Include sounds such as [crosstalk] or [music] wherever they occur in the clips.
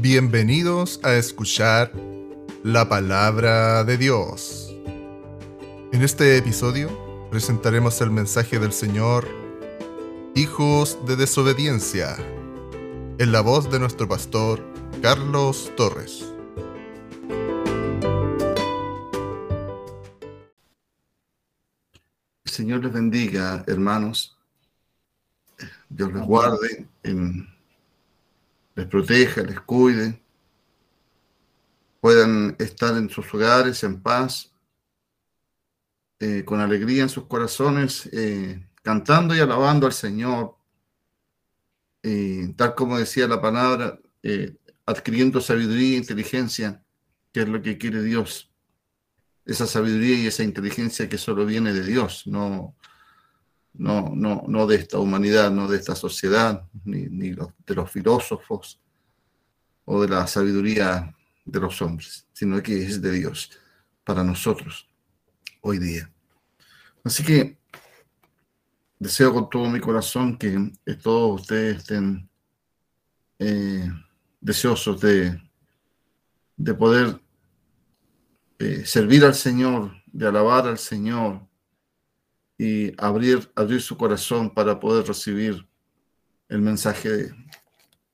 Bienvenidos a escuchar la palabra de Dios. En este episodio presentaremos el mensaje del Señor, Hijos de Desobediencia, en la voz de nuestro pastor Carlos Torres. El Señor les bendiga, hermanos. Dios les guarde, les proteja, les cuide. Puedan estar en sus hogares en paz, eh, con alegría en sus corazones, eh, cantando y alabando al Señor. tal como decía la palabra, eh, adquiriendo sabiduría e inteligencia, que es lo que quiere Dios. Esa sabiduría y esa inteligencia que solo viene de Dios, no, no, no, no de esta humanidad, no de esta sociedad, ni, ni de los filósofos o de la sabiduría de los hombres, sino que es de Dios para nosotros hoy día. Así que deseo con todo mi corazón que todos ustedes estén eh, deseosos de, de poder eh, servir al Señor, de alabar al Señor y abrir, abrir su corazón para poder recibir el mensaje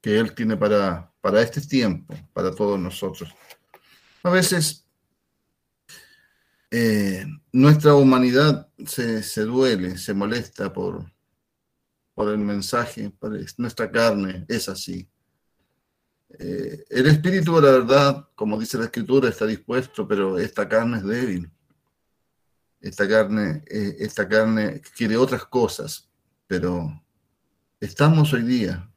que Él tiene para, para este tiempo, para todos nosotros. A veces eh, nuestra humanidad se, se, duele, se molesta por, por el mensaje, por nuestra carne es así. Eh, el espíritu, la verdad, como dice la escritura, está dispuesto, pero esta carne es débil. Esta carne, eh, esta carne quiere otras cosas, pero estamos hoy día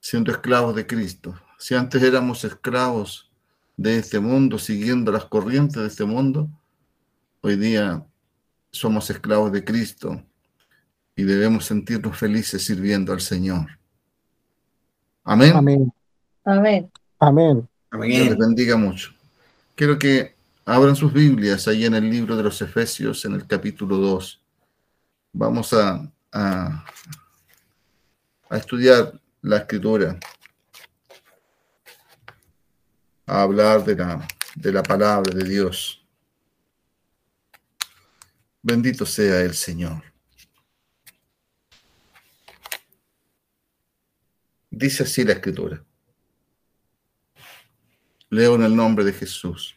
siendo esclavos de Cristo. Si antes éramos esclavos de este mundo, siguiendo las corrientes de este mundo, hoy día somos esclavos de Cristo y debemos sentirnos felices sirviendo al Señor. Amén. Amén. Amén. Amén. Dios les bendiga mucho. Quiero que abran sus Biblias ahí en el libro de los Efesios, en el capítulo 2. Vamos a, a, a estudiar la escritura, a hablar de la, de la palabra de Dios. Bendito sea el Señor. Dice así la escritura. Leo en el nombre de Jesús.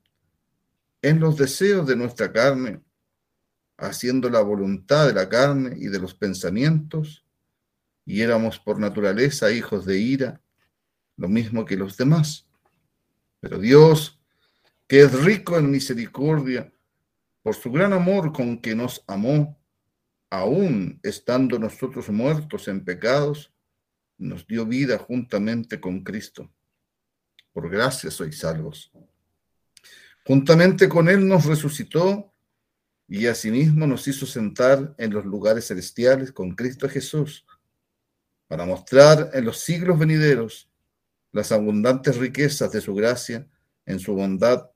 en los deseos de nuestra carne, haciendo la voluntad de la carne y de los pensamientos, y éramos por naturaleza hijos de ira, lo mismo que los demás. Pero Dios, que es rico en misericordia, por su gran amor con que nos amó, aún estando nosotros muertos en pecados, nos dio vida juntamente con Cristo. Por gracia sois salvos. Juntamente con Él nos resucitó y asimismo nos hizo sentar en los lugares celestiales con Cristo Jesús, para mostrar en los siglos venideros las abundantes riquezas de su gracia en su bondad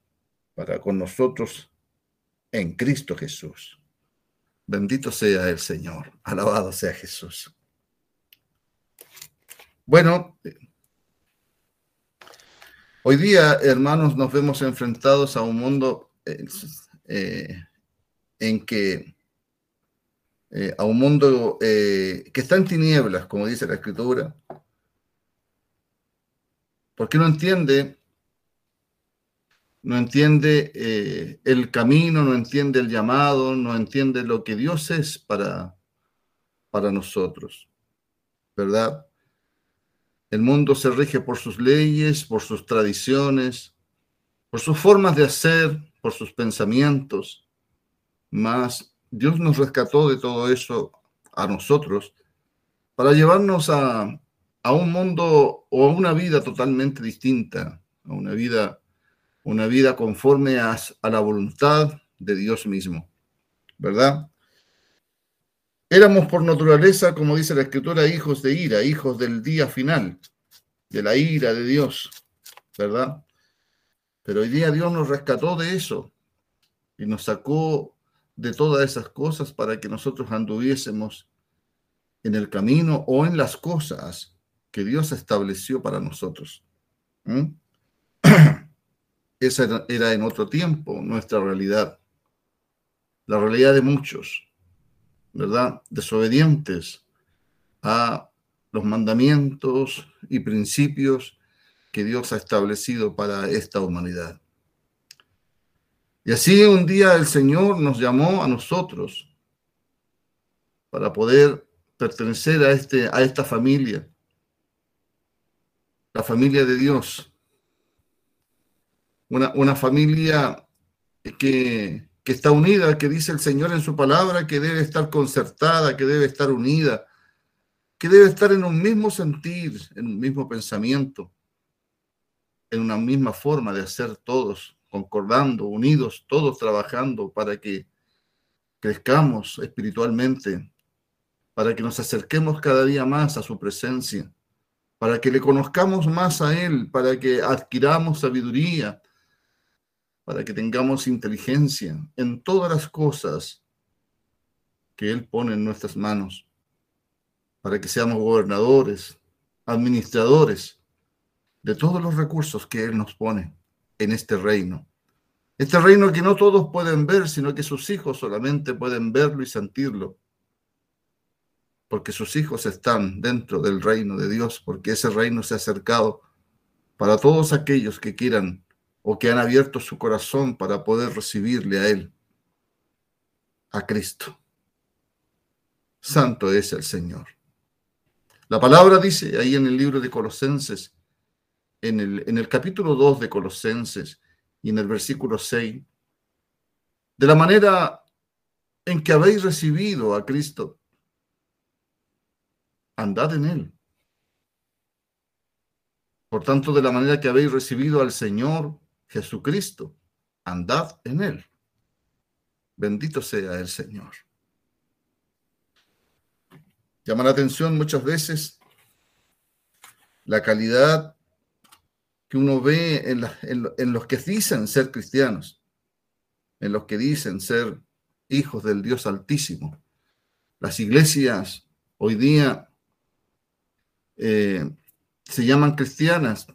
para con nosotros en Cristo Jesús. Bendito sea el Señor. Alabado sea Jesús. Bueno, hoy día, hermanos, nos vemos enfrentados a un mundo eh, eh, en que, eh, a un mundo que está en tinieblas, como dice la Escritura, porque no entiende no entiende el camino, no entiende el llamado, no entiende lo que Dios es para, para nosotros, ¿verdad? El mundo se rige por sus leyes, por sus tradiciones, por sus formas de hacer, por sus pensamientos, mas Dios nos rescató de todo eso a nosotros para llevarnos a, a un mundo o a una vida totalmente distinta, a una vida, una vida conforme a, a la voluntad de Dios mismo, ¿verdad? Éramos por naturaleza, como dice la escritura, hijos de ira, hijos del día final, de la ira de Dios, ¿verdad? Pero hoy día Dios nos rescató de eso y nos sacó de todas esas cosas para que nosotros anduviésemos en el camino o en las cosas que Dios estableció para nosotros. [clears throat] Esa era en otro tiempo nuestra realidad, la realidad de muchos, ¿verdad? Desobedientes a los mandamientos y principios que Dios ha establecido para esta humanidad. Y así un día el Señor nos llamó a nosotros para poder pertenecer a, este, a esta familia, la familia de Dios. Una, una familia que, que está unida, que dice el Señor en su palabra, que debe estar concertada, que debe estar unida, que debe estar en un mismo sentir, en un mismo pensamiento, en una misma forma de hacer todos, concordando, unidos, todos trabajando para que crezcamos espiritualmente, para que nos acerquemos cada día más a su presencia, para que le conozcamos más a Él, para que adquiramos sabiduría, para que tengamos inteligencia en todas las cosas que Él pone en nuestras manos, para que seamos gobernadores, administradores de todos los recursos que Él nos pone en este reino. Este reino que no todos pueden ver, sino que sus hijos solamente pueden verlo y sentirlo. Porque sus hijos están dentro del reino de Dios, porque ese reino se ha acercado para todos aquellos que quieran o que han abierto su corazón para poder recibirle a Él, a Cristo. Santo es el Señor. La palabra dice ahí en el libro de Colosenses, en el, en el capítulo 2 de Colosenses y en el versículo 6, de la manera en que habéis recibido a Cristo, andad en Él. Por tanto, de la manera que habéis recibido al Señor, Jesucristo, andad en él. Bendito sea el Señor. Llama la atención muchas veces la calidad que uno ve en, los que dicen ser cristianos, en los que dicen ser hijos del Dios Altísimo. Las iglesias hoy día eh, se llaman cristianas,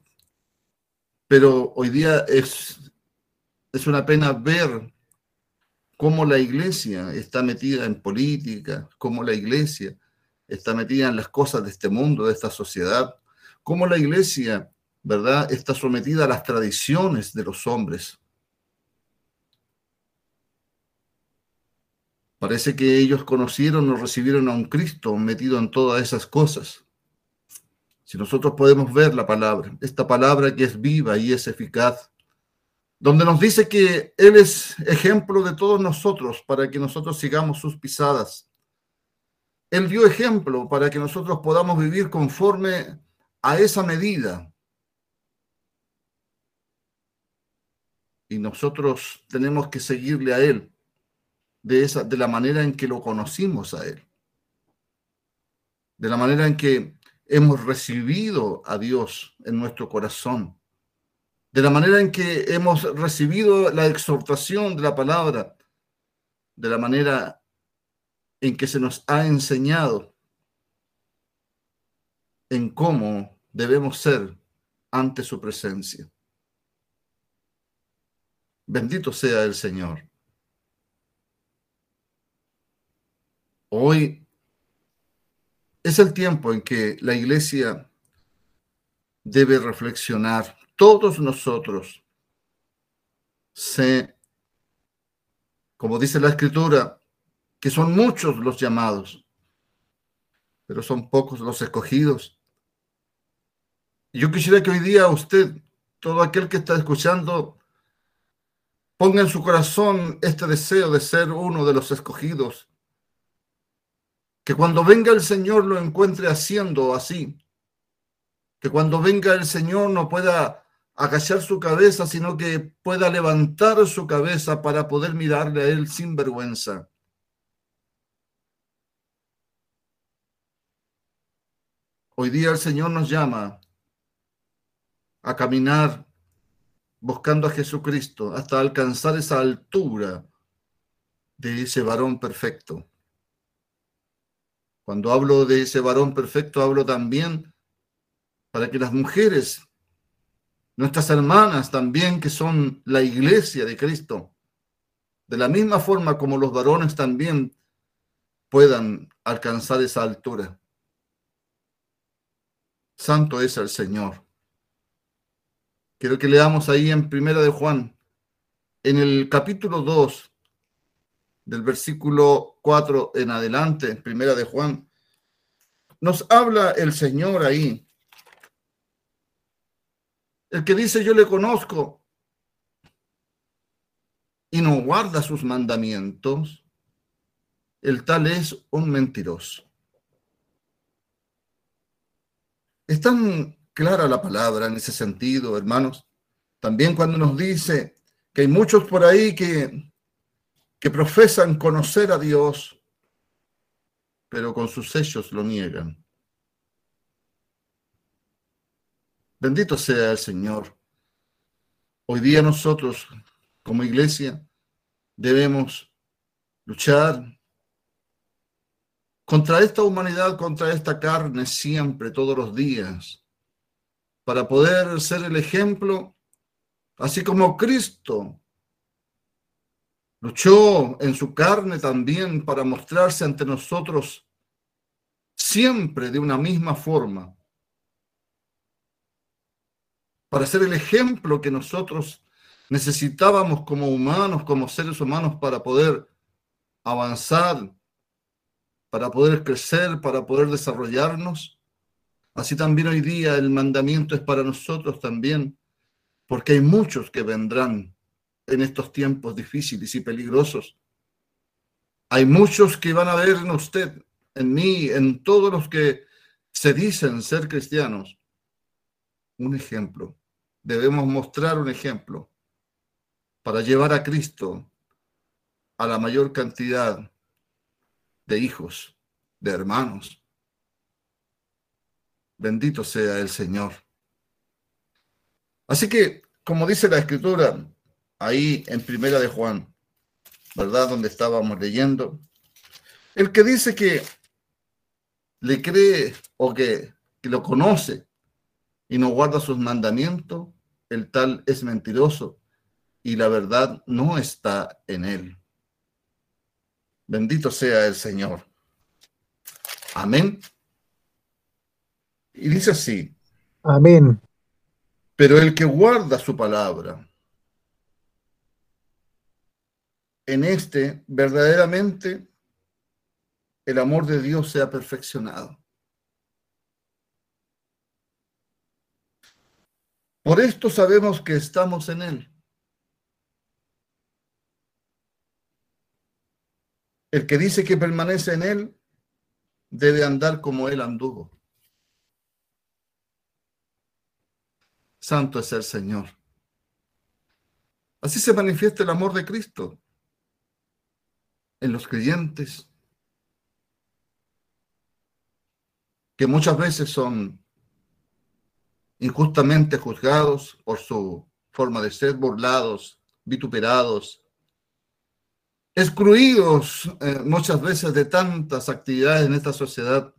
pero hoy día es, es una pena ver cómo la iglesia está metida en política, cómo la iglesia está metida en las cosas de este mundo, de esta sociedad, cómo la iglesia, ¿verdad?, está sometida a las tradiciones de los hombres. Parece que ellos conocieron o recibieron a un Cristo metido en todas esas cosas. Si nosotros podemos ver la palabra, esta palabra que es viva y es eficaz, donde nos dice que Él es ejemplo de todos nosotros para que nosotros sigamos sus pisadas. Él dio ejemplo para que nosotros podamos vivir conforme a esa medida. Y nosotros tenemos que seguirle a Él de, esa, de la manera en que lo conocimos a Él. De la manera en que hemos recibido a Dios en nuestro corazón, de la manera en que hemos recibido la exhortación de la palabra, de la manera en que se nos ha enseñado en cómo debemos ser ante su presencia. Bendito sea el Señor. Hoy es el tiempo en que la iglesia debe reflexionar. Todos nosotros, sé, como dice la escritura, que son muchos los llamados, pero son pocos los escogidos. Yo quisiera que hoy día usted, todo aquel que está escuchando, ponga en su corazón este deseo de ser uno de los escogidos que cuando venga el Señor lo encuentre haciendo así, Que cuando venga el Señor no pueda agachar su cabeza, sino que pueda levantar su cabeza para poder mirarle a Él sin vergüenza. Hoy día el Señor nos llama a caminar buscando a Jesucristo hasta alcanzar esa altura de ese varón perfecto. Cuando hablo de ese varón perfecto, hablo también para que las mujeres, nuestras hermanas también, que son la iglesia de Cristo, de la misma forma como los varones también puedan alcanzar esa altura. Santo es el Señor. Quiero que leamos ahí en Primera de Juan, en el capítulo 2, del versículo 4 en adelante, Primera de Juan, nos habla el Señor ahí. El que dice yo le conozco y no guarda sus mandamientos, el tal es un mentiroso. Es tan clara la palabra en ese sentido, hermanos. También cuando nos dice que hay muchos por ahí que, que profesan conocer a Dios, pero con sus sellos lo niegan. Bendito sea el Señor. Hoy día nosotros, como iglesia, debemos luchar contra esta humanidad, contra esta carne siempre, todos los días, para poder ser el ejemplo, así como Cristo luchó en su carne también para mostrarse ante nosotros siempre de una misma forma, para ser el ejemplo que nosotros necesitábamos como humanos, como seres humanos, para poder avanzar, para poder crecer, para poder desarrollarnos. Así también hoy día el mandamiento es para nosotros también, porque hay muchos que vendrán en estos tiempos difíciles y peligrosos. Hay muchos que van a ver en usted, en mí, en todos los que se dicen ser cristianos, un ejemplo. Debemos mostrar un ejemplo para llevar a Cristo a la mayor cantidad de hijos, de hermanos, Bendito sea el Señor. Así que, como dice la escritura, ahí en Primera de Juan, ¿verdad? Donde estábamos leyendo, el que dice que le cree o que, que lo conoce y no guarda sus mandamientos, el tal es mentiroso y la verdad no está en él. Bendito sea el Señor. Amén. Y dice así. Amén. Pero el que guarda su palabra, en este verdaderamente el amor de Dios se ha perfeccionado. Por esto sabemos que estamos en Él. El que dice que permanece en Él debe andar como Él anduvo. Santo es el Señor. Así se manifiesta el amor de Cristo en los creyentes, que muchas veces son injustamente juzgados por su forma de ser, burlados, vituperados, excluidos eh, muchas veces de tantas actividades en esta sociedad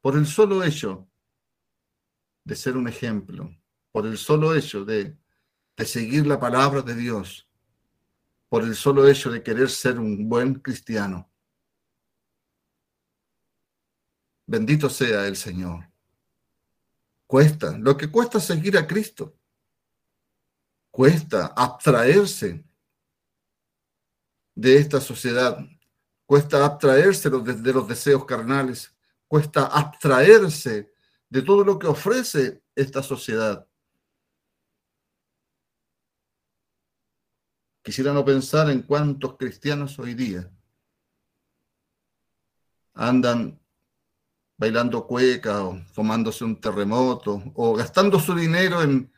por el solo hecho de ser un ejemplo por el solo hecho de, seguir la palabra de Dios, por el solo hecho de querer ser un buen cristiano. Bendito sea el Señor. Cuesta, lo que cuesta seguir a Cristo. Cuesta abstraerse de esta sociedad. Cuesta abstraerse de los deseos carnales. Cuesta abstraerse de todo lo que ofrece esta sociedad. Quisiera no pensar en cuántos cristianos hoy día andan bailando cueca o tomándose un terremoto o gastando su dinero en,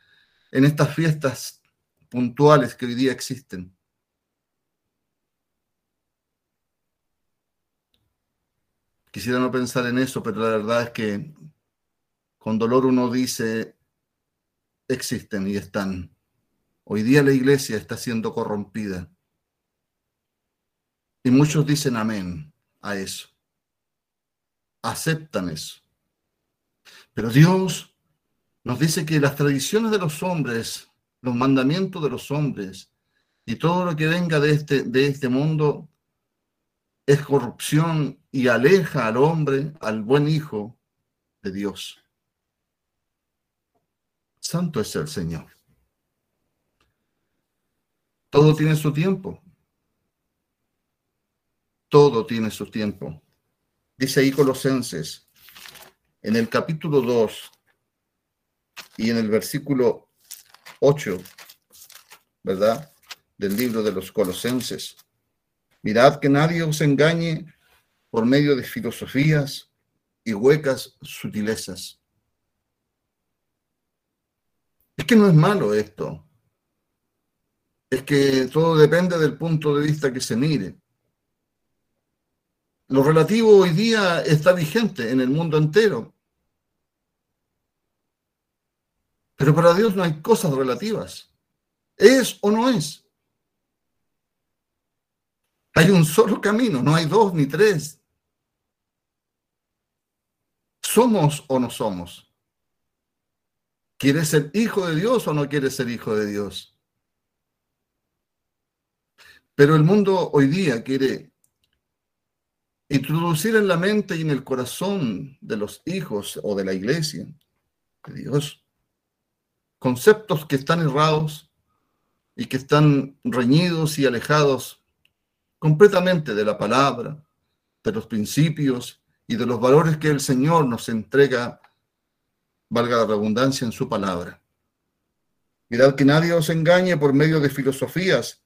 en estas fiestas puntuales que hoy día existen. Quisiera no pensar en eso, pero la verdad es que con dolor uno dice, existen y están. Hoy día la iglesia está siendo corrompida. Y muchos dicen amén a eso. Aceptan eso. Pero Dios nos dice que las tradiciones de los hombres, los mandamientos de los hombres y todo lo que venga de este, de este mundo es corrupción y aleja al hombre, al buen hijo de Dios. Santo es el Señor. Todo tiene su tiempo. Todo tiene su tiempo. Dice ahí Colosenses, en el capítulo 2 y en el versículo 8, ¿verdad? Del libro de los Colosenses. Mirad que nadie os engañe por medio de filosofías y huecas sutilezas. Es que no es malo esto. Es que todo depende del punto de vista que se mire. Lo relativo hoy día está vigente en el mundo entero. Pero para Dios no hay cosas relativas. ¿Es o no es? Hay un solo camino, no hay dos ni tres. ¿Somos o no somos? ¿Quieres ser hijo de Dios o no quieres ser hijo de Dios? Pero el mundo hoy día quiere introducir en la mente y en el corazón de los hijos o de la iglesia de Dios conceptos que están errados y que están reñidos y alejados completamente de la palabra, de los principios y de los valores que el Señor nos entrega, valga la redundancia, en su palabra. Mirad que nadie os engañe por medio de filosofías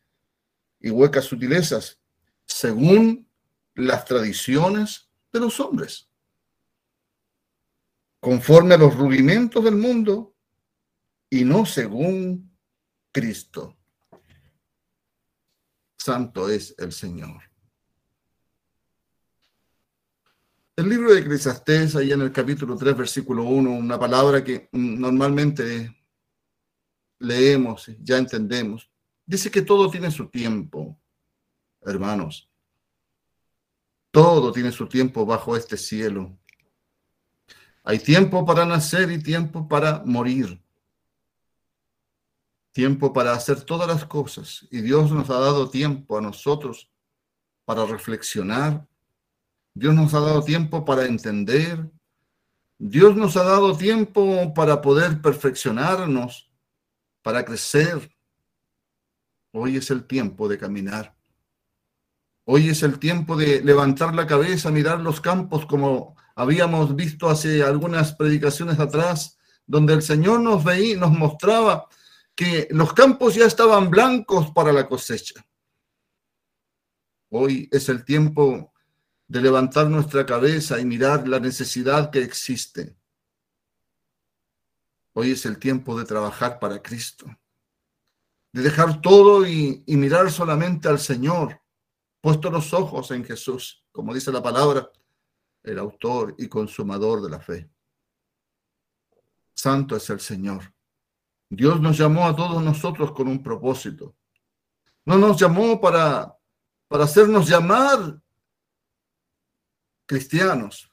y huecas sutilezas, según las tradiciones de los hombres, conforme a los rudimentos del mundo y no según Cristo. Santo es el Señor. El libro de Eclesiastés, ahí en el capítulo 3, versículo 1, una palabra que normalmente leemos, ya entendemos, dice que todo tiene su tiempo, hermanos. Todo tiene su tiempo bajo este cielo. Hay tiempo para nacer y tiempo para morir. Tiempo para hacer todas las cosas. Y Dios nos ha dado tiempo a nosotros para reflexionar. Dios nos ha dado tiempo para entender. Dios nos ha dado tiempo para poder perfeccionarnos, para crecer. Hoy es el tiempo de caminar. Hoy es el tiempo de levantar la cabeza, mirar los campos como habíamos visto hace algunas predicaciones atrás, donde el Señor nos veía, nos mostraba que los campos ya estaban blancos para la cosecha. Hoy es el tiempo de levantar nuestra cabeza y mirar la necesidad que existe. Hoy es el tiempo de trabajar para Cristo, de dejar todo y, mirar solamente al Señor puesto los ojos en Jesús, como dice la palabra, el autor y consumador de la fe. Santo es el Señor. Dios nos llamó a todos nosotros con un propósito. No nos llamó para, para hacernos llamar cristianos,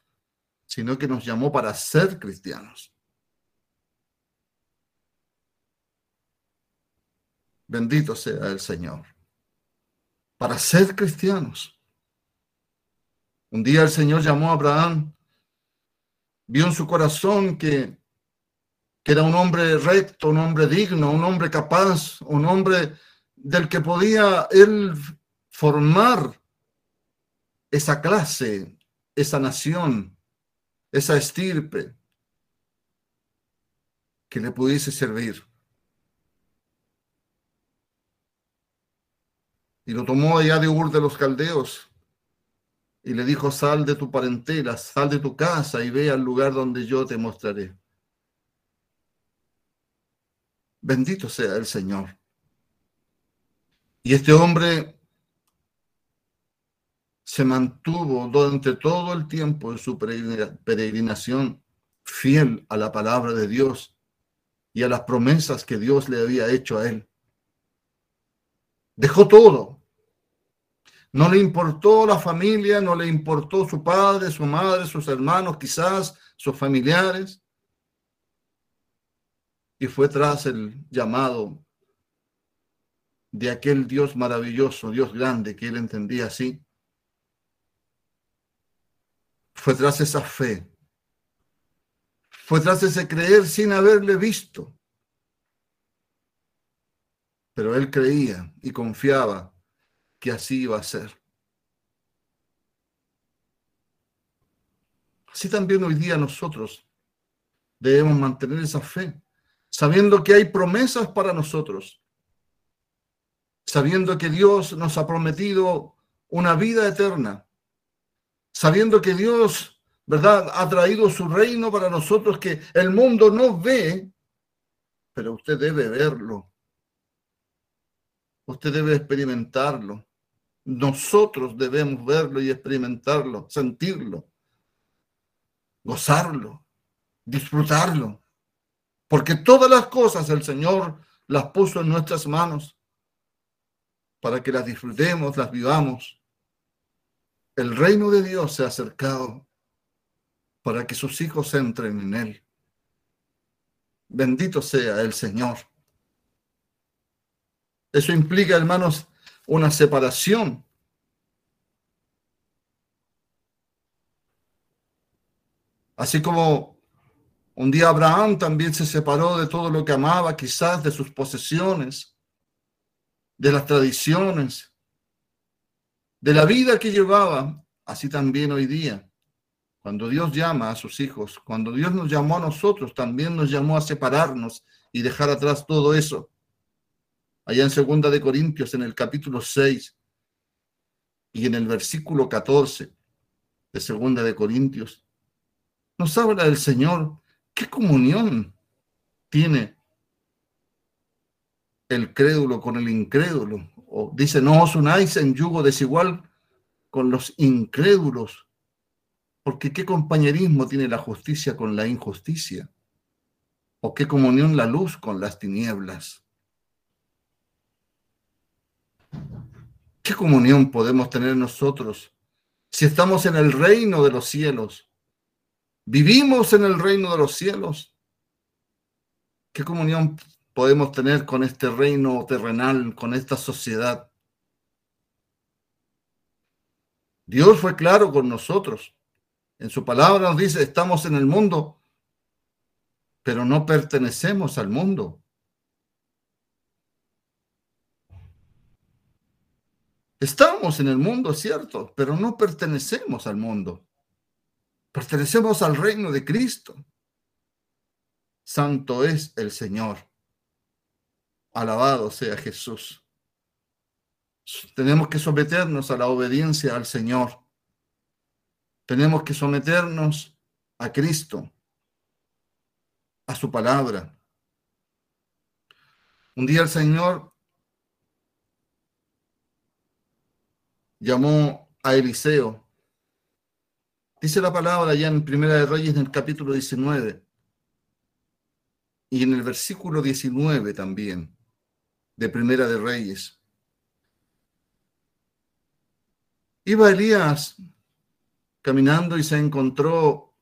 sino que nos llamó para ser cristianos. Bendito sea el Señor para ser cristianos. Un día el Señor llamó a Abraham, vio en su corazón que, que era un hombre recto, un hombre digno, un hombre capaz, un hombre del que podía él formar esa clase, esa nación, esa estirpe que le pudiese servir. Y lo tomó allá de Ur de los Caldeos y le dijo, sal de tu parentela, sal de tu casa y ve al lugar donde yo te mostraré. Bendito sea el Señor. Y este hombre se mantuvo durante todo el tiempo de su peregrinación fiel a la palabra de Dios y a las promesas que Dios le había hecho a él. Dejó todo. No le importó la familia, no le importó su padre, su madre, sus hermanos, quizás sus familiares. Y fue tras el llamado de aquel Dios maravilloso, Dios grande, que él entendía así. Fue tras esa fe fue tras ese creer sin haberle visto. Pero él creía y confiaba que así iba a ser. Así también hoy día nosotros debemos mantener esa fe, sabiendo que hay promesas para nosotros, sabiendo que Dios nos ha prometido una vida eterna, sabiendo que Dios ¿verdad? Ha traído su reino para nosotros que el mundo no ve, pero usted debe verlo. Usted debe experimentarlo. Nosotros debemos verlo y experimentarlo, sentirlo, gozarlo, disfrutarlo. Porque todas las cosas el Señor las puso en nuestras manos para que las disfrutemos, las vivamos. El reino de Dios se ha acercado para que sus hijos entren en él. Bendito sea el Señor. Eso implica, hermanos, una separación. Así como un día Abraham también se separó de todo lo que amaba, quizás de sus posesiones, de las tradiciones, de la vida que llevaba, así también hoy día cuando Dios llama a sus hijos, cuando Dios nos llamó a nosotros, también nos llamó a separarnos y dejar atrás todo eso. Allá en Segunda de Corintios, en el capítulo 6 y en el versículo 14 de Segunda de Corintios, nos habla del Señor. ¿Qué comunión tiene el crédulo con el incrédulo? O dice, no os unáis en yugo desigual con los incrédulos porque ¿qué compañerismo tiene la justicia con la injusticia? ¿O qué comunión la luz con las tinieblas? ¿Qué comunión podemos tener nosotros si estamos en el reino de los cielos? ¿Vivimos en el reino de los cielos? ¿Qué comunión podemos tener con este reino terrenal, con esta sociedad? Dios fue claro con nosotros. En su palabra nos dice, estamos en el mundo, pero no pertenecemos al mundo. Estamos en el mundo, cierto, pero no pertenecemos al mundo. Pertenecemos al reino de Cristo. Santo es el Señor. Alabado sea Jesús. Tenemos que someternos a la obediencia al Señor. Tenemos que someternos a Cristo, a su palabra. Un día el Señor llamó a Eliseo. Dice la palabra ya en Primera de Reyes en el capítulo 19 y en el versículo 19 también de Primera de Reyes. Iba Elías caminando y se encontró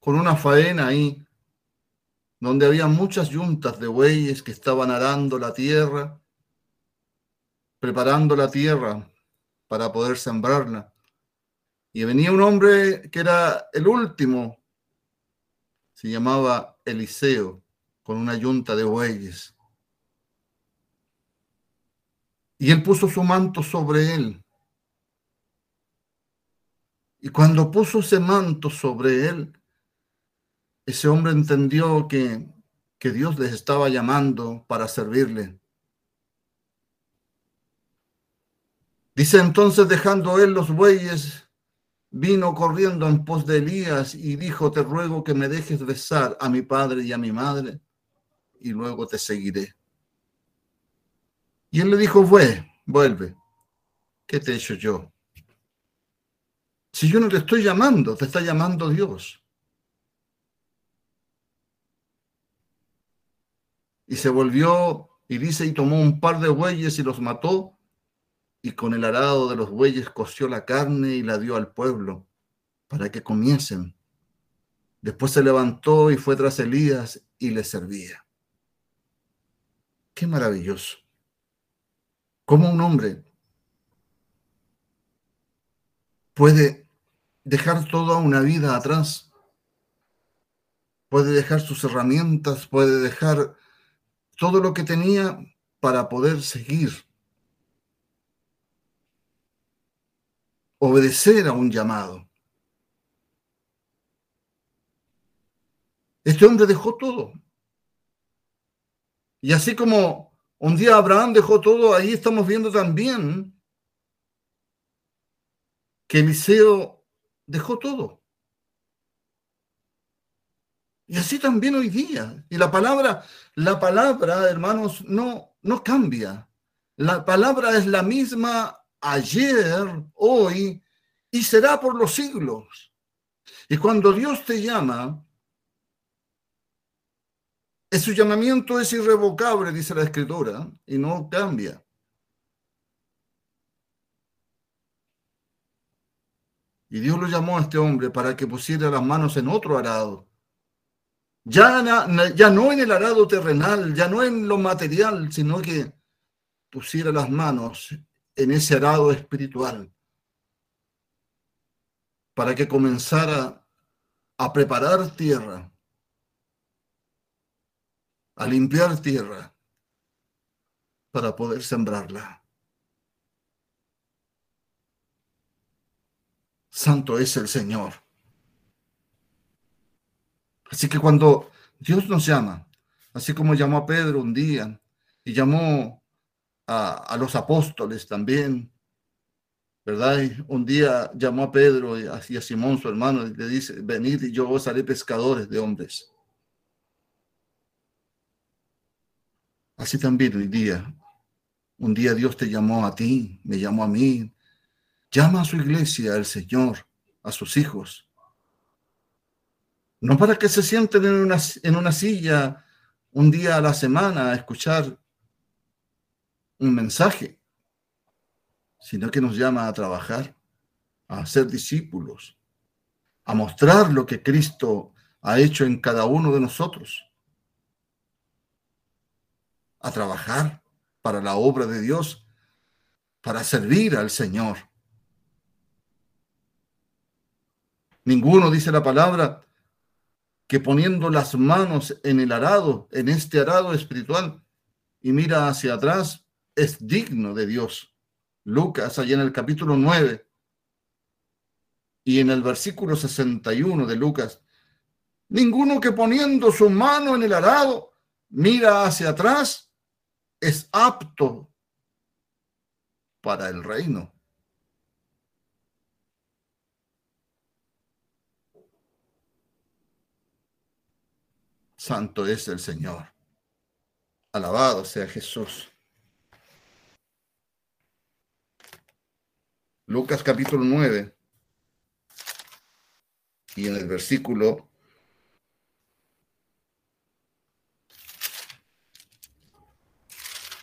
con una faena ahí, donde había muchas yuntas de bueyes que estaban arando la tierra, preparando la tierra para poder sembrarla. Y venía un hombre que era el último, se llamaba Eliseo, con una yunta de bueyes. Y él puso su manto sobre él y cuando puso ese manto sobre él, ese hombre entendió que, que Dios les estaba llamando para servirle. Dice entonces, dejando él los bueyes, vino corriendo en pos de Elías y dijo, te ruego que me dejes besar a mi padre y a mi madre, y luego te seguiré. Y él le dijo, vuelve, vuelve. ¿Qué te he hecho yo? Si yo no te estoy llamando, te está llamando Dios. Y se volvió y dice, y tomó un par de bueyes y los mató, y con el arado de los bueyes coció la carne y la dio al pueblo para que comiesen. Después se levantó y fue tras Elías y le servía. Qué maravilloso. Cómo un hombre puede dejar toda una vida atrás, puede dejar sus herramientas, puede dejar todo lo que tenía para poder seguir, obedecer a un llamado. Este hombre dejó todo. Y así como un día Abraham dejó todo, ahí estamos viendo también que Eliseo dejó todo. Y así también hoy día. Y la palabra, la palabra, hermanos, no, no cambia. La palabra es la misma ayer, hoy y será por los siglos. Y cuando Dios te llama, su llamamiento es irrevocable, dice la escritura, y no cambia. Y Dios lo llamó a este hombre para que pusiera las manos en otro arado ya, ya no en el arado terrenal, ya no en lo material, sino que pusiera las manos en ese arado espiritual para que comenzara a preparar tierra, a limpiar tierra para poder sembrarla. Santo es el Señor. Así que cuando Dios nos llama, así como llamó a Pedro un día y llamó a, los apóstoles también, ¿verdad? un día llamó a Pedro y a, a, Simón, su hermano, y le dice, venid y yo os haré pescadores de hombres. Así también hoy día, un día Dios te llamó a ti, me llamó a mí, llama a su iglesia, al Señor, a sus hijos, no para que se sienten en una, en una silla un día a la semana a escuchar un mensaje, sino que nos llama a trabajar, a ser discípulos, a mostrar lo que Cristo ha hecho en cada uno de nosotros, a trabajar para la obra de Dios, para servir al Señor. Ninguno, dice la palabra, que poniendo las manos en el arado, en este arado espiritual, y mira hacia atrás, es digno de Dios. Lucas, allá en el capítulo 9 y en el versículo 61 de Lucas, ninguno que poniendo su mano en el arado mira hacia atrás es apto para el reino. Santo es el Señor. Alabado sea Jesús. Lucas capítulo 9 y en el versículo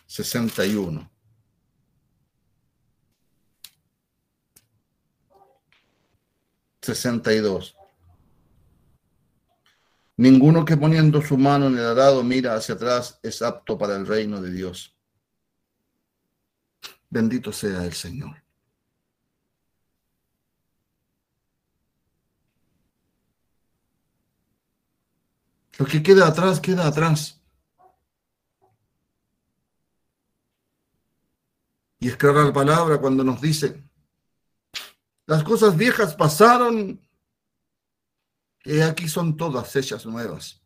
sesenta y uno. Sesenta y dos. Ninguno que poniendo su mano en el arado mira hacia atrás es apto para el reino de Dios. Bendito sea el Señor. Lo que queda atrás, queda atrás. Y es clara la palabra cuando nos dice, las cosas viejas pasaron y aquí son todas hechas nuevas.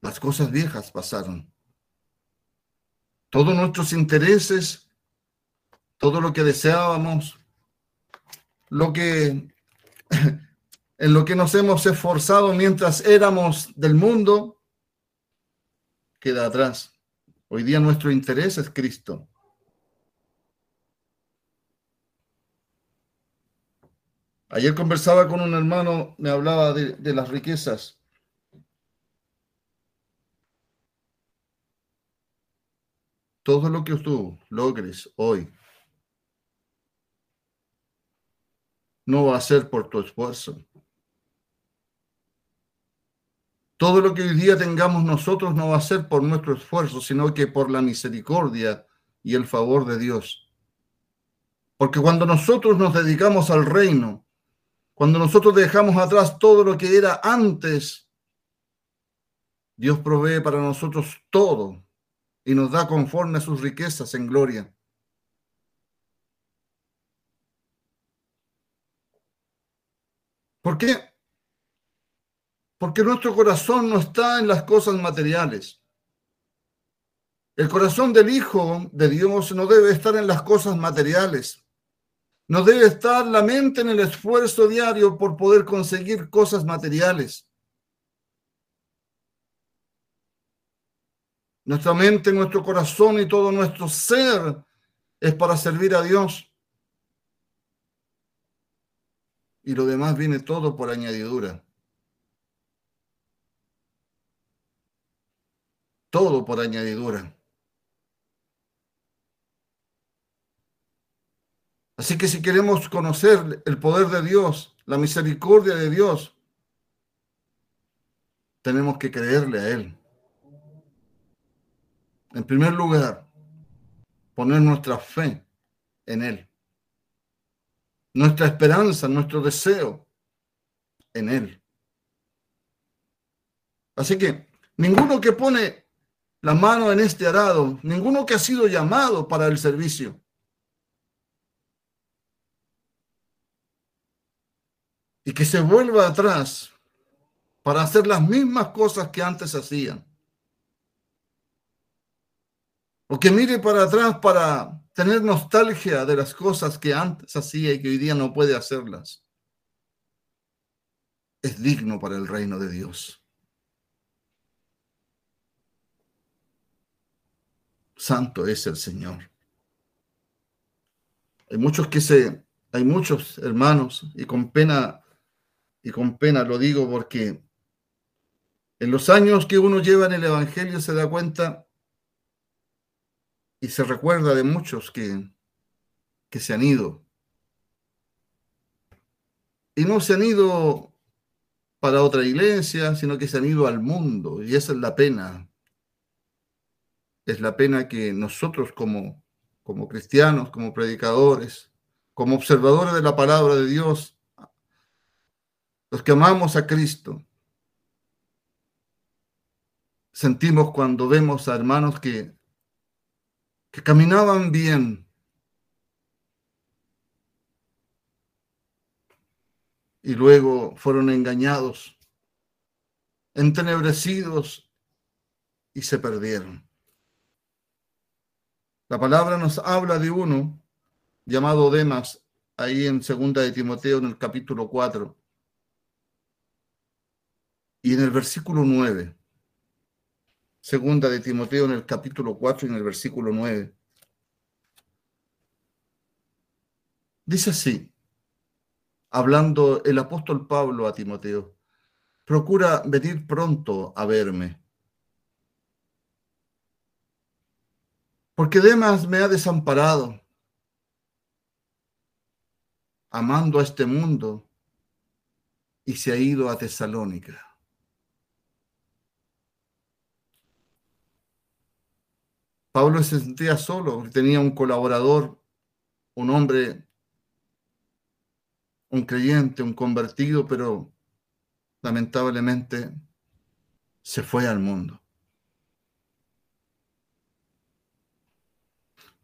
Las cosas viejas pasaron. todos nuestros intereses, todo lo que deseábamos, lo que [laughs] en lo que nos hemos esforzado mientras éramos del mundo, queda atrás. Hoy día nuestro interés es Cristo. Ayer conversaba con un hermano, me hablaba de, las riquezas. Todo lo que tú logres hoy no va a ser por tu esfuerzo. Todo lo que hoy día tengamos nosotros no va a ser por nuestro esfuerzo, sino que por la misericordia y el favor de Dios. Porque cuando nosotros nos dedicamos al reino, cuando nosotros dejamos atrás todo lo que era antes, Dios provee para nosotros todo y nos da conforme a sus riquezas en gloria. ¿Por qué? Porque nuestro corazón no está en las cosas materiales. El corazón del Hijo de Dios no debe estar en las cosas materiales. No debe estar la mente en el esfuerzo diario por poder conseguir cosas materiales. Nuestra mente, nuestro corazón y todo nuestro ser es para servir a Dios. Y lo demás viene todo por añadidura. todo por añadidura. Así que si queremos conocer el poder de Dios, la misericordia de Dios, tenemos que creerle a Él. En primer lugar, poner nuestra fe en Él. Nuestra esperanza, nuestro deseo en Él. Así que ninguno que pone la mano en este arado, ninguno que ha sido llamado para el servicio. Y que se vuelva atrás para hacer las mismas cosas que antes hacían. O que mire para atrás para tener nostalgia de las cosas que antes hacía y que hoy día no puede hacerlas. Es digno para el reino de Dios. santo es el Señor. Hay muchos que se, hay muchos hermanos, y con pena, y con pena lo digo porque en los años que uno lleva en el Evangelio se da cuenta y se recuerda de muchos que, que se han ido. Y no se han ido para otra iglesia, sino que se han ido al mundo. Y esa es la pena es la pena que nosotros como, como cristianos, como predicadores, como observadores de la palabra de Dios, los que amamos a Cristo, sentimos cuando vemos a hermanos que, que caminaban bien y luego fueron engañados, entenebrecidos y se perdieron. La palabra nos habla de uno llamado Demas, ahí en segunda de Timoteo, en el capítulo 4. Y en el versículo 9. Segunda de Timoteo, en el capítulo 4 y en el versículo 9. Dice así, hablando el apóstol Pablo a Timoteo, procura venir pronto a verme porque Demas me ha desamparado, amando a este mundo, y se ha ido a Tesalónica. Pablo se sentía solo, tenía un colaborador, un hombre, un creyente, un convertido, pero lamentablemente se fue al mundo.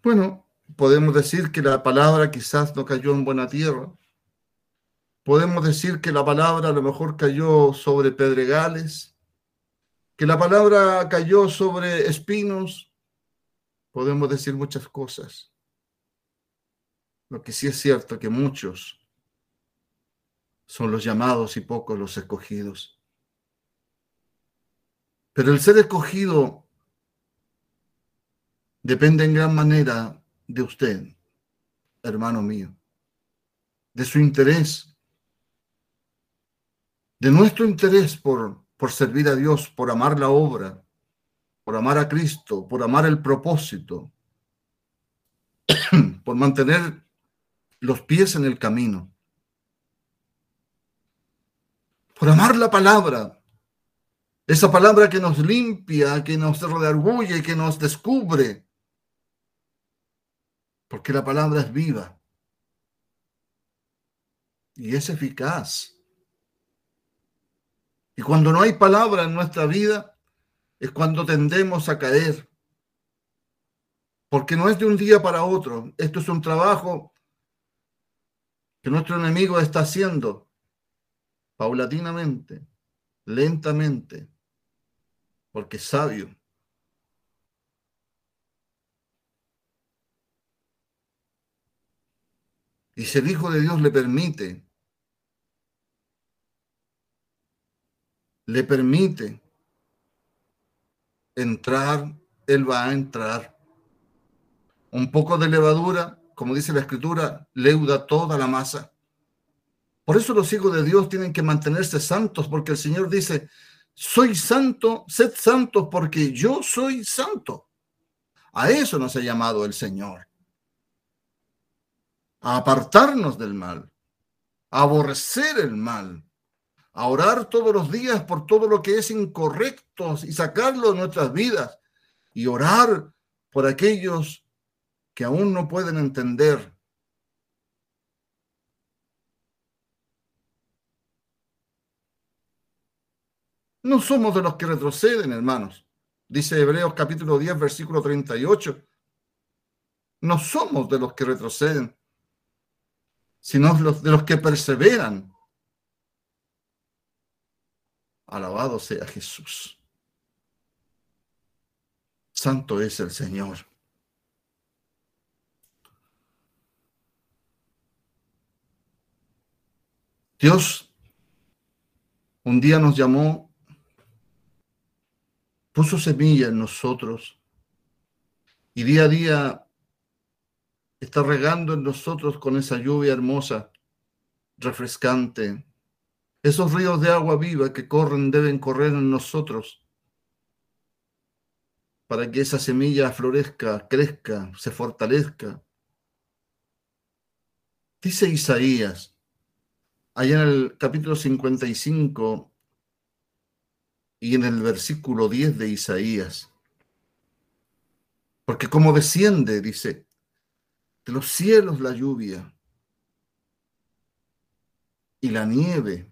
Bueno, podemos decir que la palabra quizás no cayó en buena tierra. Podemos decir que la palabra a lo mejor cayó sobre pedregales, que la palabra cayó sobre espinos, podemos decir muchas cosas. Lo que sí es cierto que muchos son los llamados y pocos los escogidos. Pero el ser escogido depende en gran manera de usted, hermano mío, de su interés, de nuestro interés por, por servir a Dios, por amar la obra, por amar a Cristo, por amar el propósito, [clears throat] por mantener los pies en el camino, por amar la palabra, esa palabra que nos limpia, que nos redarguye, que nos descubre, porque la palabra es viva y es eficaz. Y cuando no hay palabra en nuestra vida, es cuando tendemos a caer. Porque no es de un día para otro. Esto es un trabajo que nuestro enemigo está haciendo paulatinamente, lentamente, porque es sabio. Y si el Hijo de Dios le permite, le permite entrar, Él va a entrar. Un poco de levadura, como dice la escritura, leuda toda la masa. Por eso los hijos de Dios tienen que mantenerse santos, porque el Señor dice, soy santo, sed santos porque yo soy santo. A eso nos ha llamado el Señor. A apartarnos del mal, a aborrecer el mal, a orar todos los días por todo lo que es incorrecto y sacarlo de nuestras vidas y orar por aquellos que aún no pueden entender. No somos de los que retroceden, hermanos. Dice Hebreos capítulo 10, versículo 38. No somos de los que retroceden, sino de los que perseveran Alabado sea Jesús. Santo es el Señor. Dios un día nos llamó, puso semilla en nosotros y día a día está regando en nosotros con esa lluvia hermosa, refrescante, esos ríos de agua viva que corren deben correr en nosotros para que esa semilla florezca, crezca, se fortalezca. Dice Isaías, allá en el capítulo 55 y en el versículo 10 de Isaías, porque como desciende, dice, de los cielos la lluvia y la nieve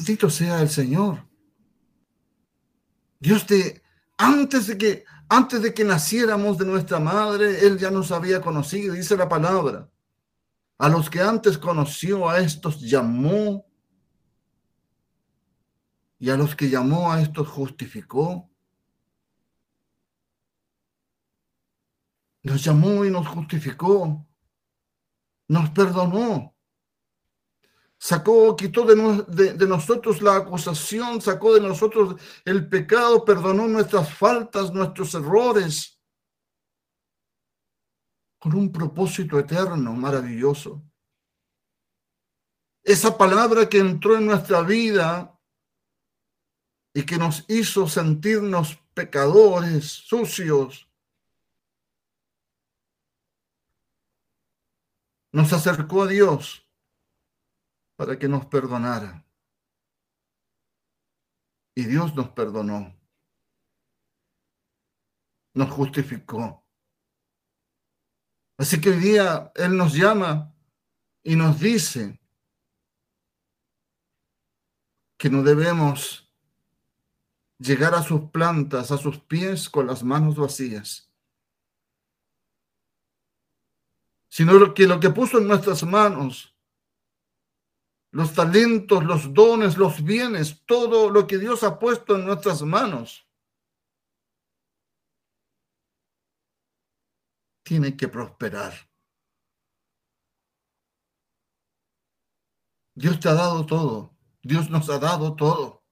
Bendito sea el Señor. Dios te, antes de que, antes de que naciéramos de nuestra madre, Él ya nos había conocido, dice la palabra. A los que antes conoció, a estos llamó. Y a los que llamó, a estos justificó. Nos llamó y nos justificó. Nos perdonó sacó, quitó de, nosotros la acusación, sacó de nosotros el pecado, perdonó nuestras faltas, nuestros errores, con un propósito eterno, maravilloso. Esa palabra que entró en nuestra vida y que nos hizo sentirnos pecadores, sucios, nos acercó a Dios para que nos perdonara. Y Dios nos perdonó. Nos justificó. Así que hoy día Él nos llama y nos dice que no debemos llegar a sus plantas, a sus pies con las manos vacías, sino que lo que puso en nuestras manos, los talentos, los dones, los bienes, todo lo que Dios ha puesto en nuestras manos, tiene que prosperar. Dios te ha dado todo. Dios nos ha dado todo.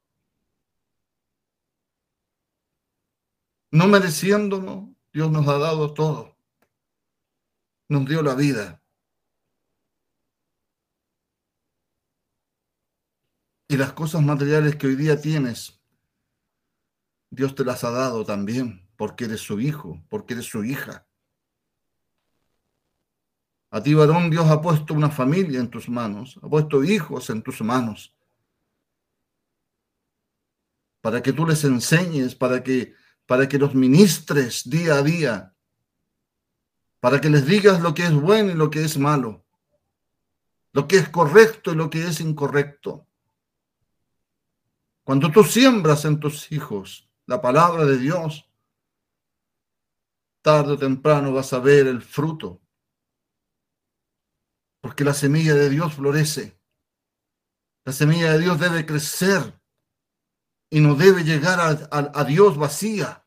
No mereciéndolo, Dios nos ha dado todo. Nos dio la vida. Y las cosas materiales que hoy día tienes, Dios te las ha dado también, porque eres su hijo, porque eres su hija. A ti, varón, Dios ha puesto una familia en tus manos, ha puesto hijos en tus manos, para que tú les enseñes, para que, para que los ministres día a día, para que les digas lo que es bueno y lo que es malo, lo que es correcto y lo que es incorrecto. Cuando tú siembras en tus hijos la palabra de Dios, tarde o temprano vas a ver el fruto porque la semilla de Dios florece. La semilla de Dios debe crecer y no debe llegar a, Dios vacía.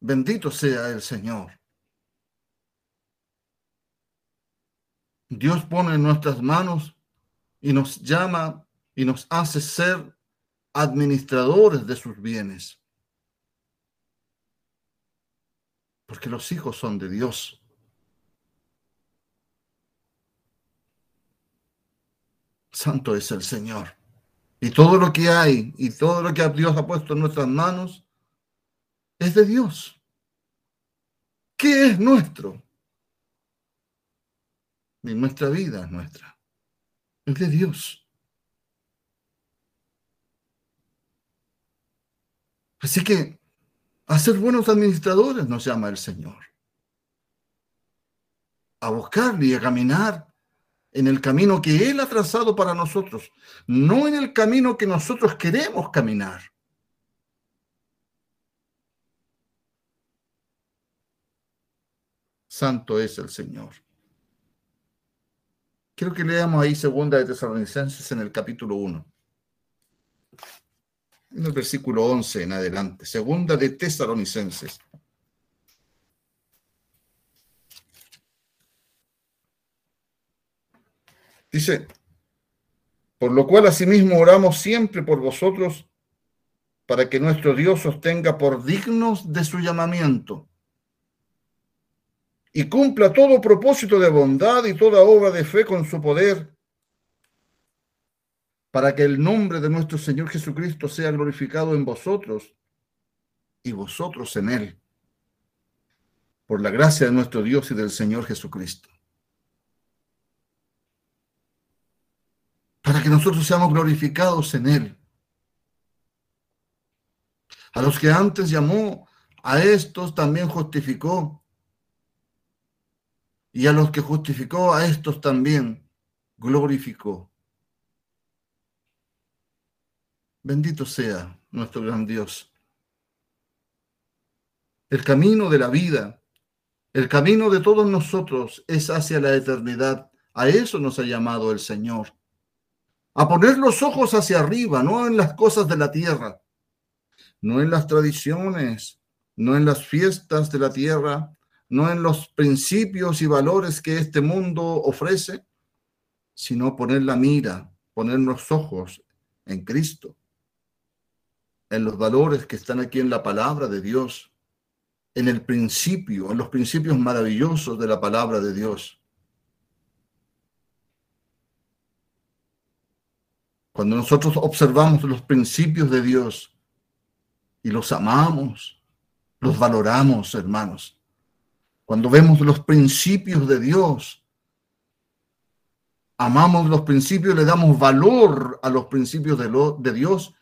Bendito sea el Señor. Dios pone en nuestras manos y nos llama y nos hace ser administradores de sus bienes. porque los hijos son de Dios. Santo es el Señor. Y todo lo que hay y todo lo que Dios ha puesto en nuestras manos es de Dios. ¿Qué es nuestro? Ni nuestra vida es nuestra. Es de Dios. Así que a ser buenos administradores nos llama el Señor. A buscarle y a caminar en el camino que Él ha trazado para nosotros, no en el camino que nosotros queremos caminar. Santo es el Señor. Quiero que leamos ahí segunda de Tesalonicenses en el capítulo 1 en el versículo 11 en adelante, segunda de Tesalonicenses. Dice, por lo cual asimismo oramos siempre por vosotros, para que nuestro Dios os tenga por dignos de su llamamiento y cumpla todo propósito de bondad y toda obra de fe con su poder para que el nombre de nuestro Señor Jesucristo sea glorificado en vosotros y vosotros en Él, por la gracia de nuestro Dios y del Señor Jesucristo. Para que nosotros seamos glorificados en Él. A los que antes llamó, a estos también justificó. Y a los que justificó, a estos también glorificó. Bendito sea nuestro gran Dios. El camino de la vida, el camino de todos nosotros es hacia la eternidad. A eso nos ha llamado el Señor. A poner los ojos hacia arriba, no en las cosas de la tierra, no en las tradiciones, no en las fiestas de la tierra, no en los principios y valores que este mundo ofrece, sino poner la mira, poner los ojos en Cristo en los valores que están aquí en la palabra de Dios, en el principio, en los principios maravillosos de la palabra de Dios. Cuando nosotros observamos los principios de Dios y los amamos, los valoramos, hermanos. Cuando vemos los principios de Dios, amamos los principios, le damos valor a los principios de, de Dios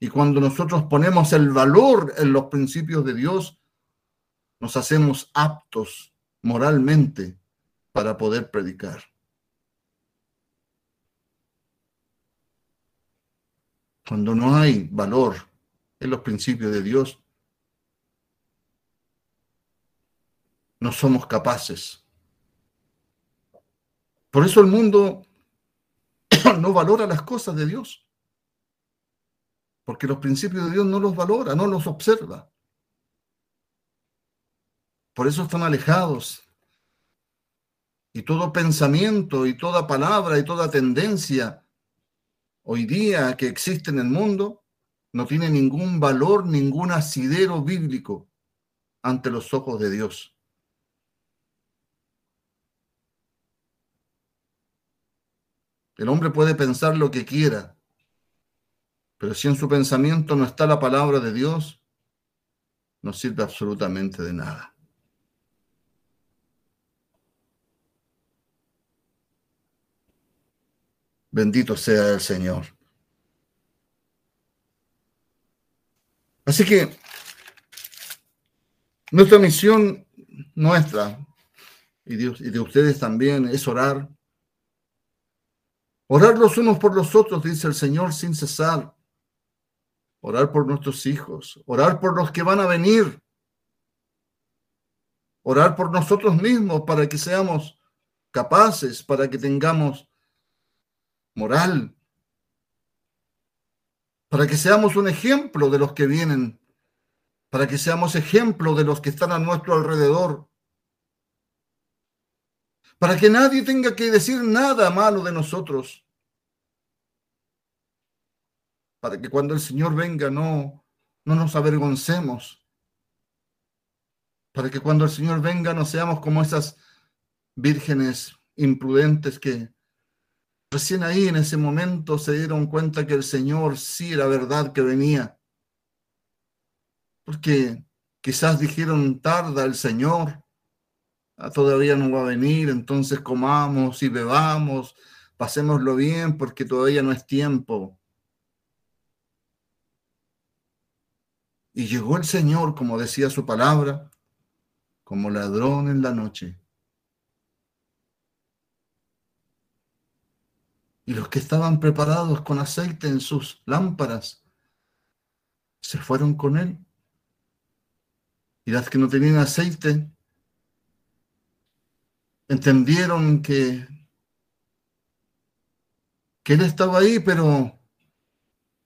Y cuando nosotros ponemos el valor en los principios de Dios, nos hacemos aptos moralmente para poder predicar. Cuando no hay valor en los principios de Dios, no somos capaces. Por eso el mundo [coughs] no valora las cosas de Dios. Porque los principios de Dios no los valora, no los observa. Por eso están alejados. Y todo pensamiento y toda palabra y toda tendencia hoy día que existe en el mundo no tiene ningún valor, ningún asidero bíblico ante los ojos de Dios. El hombre puede pensar lo que quiera, pero si en su pensamiento no está la palabra de Dios, no sirve absolutamente de nada. Bendito sea el Señor. Así que nuestra misión nuestra y de, y de ustedes también es orar Orar los unos por los otros, dice el Señor, sin cesar. Orar por nuestros hijos, orar por los que van a venir. Orar por nosotros mismos para que seamos capaces, para que tengamos moral, para que seamos un ejemplo de los que vienen, para que seamos ejemplo de los que están a nuestro alrededor, para que nadie tenga que decir nada malo de nosotros, para que cuando el Señor venga no, no nos avergoncemos, para que cuando el Señor venga no seamos como esas vírgenes imprudentes que recién ahí en ese momento se dieron cuenta que el Señor sí era verdad que venía, porque quizás dijeron tarda el Señor todavía no va a venir, entonces comamos y bebamos, pasémoslo bien porque todavía no es tiempo. Y llegó el Señor, como decía su palabra, como ladrón en la noche. Y los que estaban preparados con aceite en sus lámparas se fueron con él. Y las que no tenían aceite entendieron que, que él estaba ahí, pero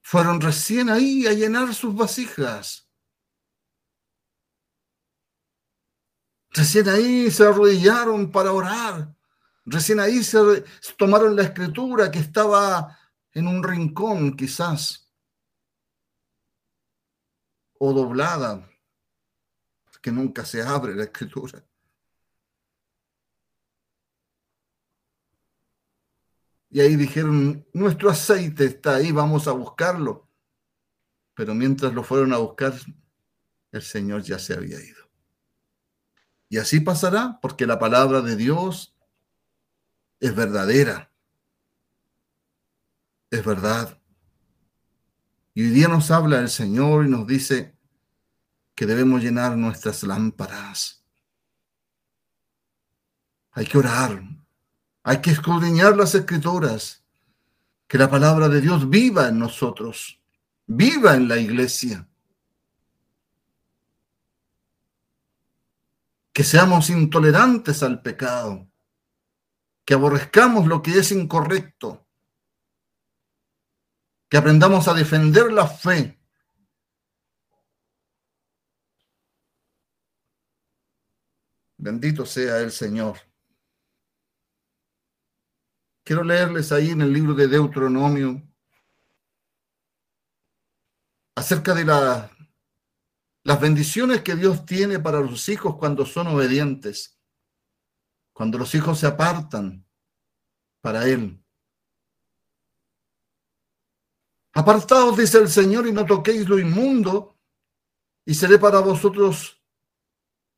fueron recién ahí a llenar sus vasijas. Recién ahí se arrodillaron para orar. Recién ahí se tomaron la escritura que estaba en un rincón quizás, o doblada, que nunca se abre la escritura. Y ahí dijeron, nuestro aceite está ahí, vamos a buscarlo. Pero mientras lo fueron a buscar, el Señor ya se había ido. Y así pasará porque la palabra de Dios es verdadera. Es verdad. Y hoy día nos habla el Señor y nos dice que debemos llenar nuestras lámparas. Hay que orar, hay que escudriñar las escrituras, que la palabra de Dios viva en nosotros, viva en la iglesia. Que seamos intolerantes al pecado, que aborrezcamos lo que es incorrecto, que aprendamos a defender la fe. Bendito sea el Señor. Quiero leerles ahí en el libro de Deuteronomio acerca de la, las bendiciones que Dios tiene para los hijos cuando son obedientes, cuando los hijos se apartan para Él. Apartaos, dice el Señor, y no toquéis lo inmundo, y seré para vosotros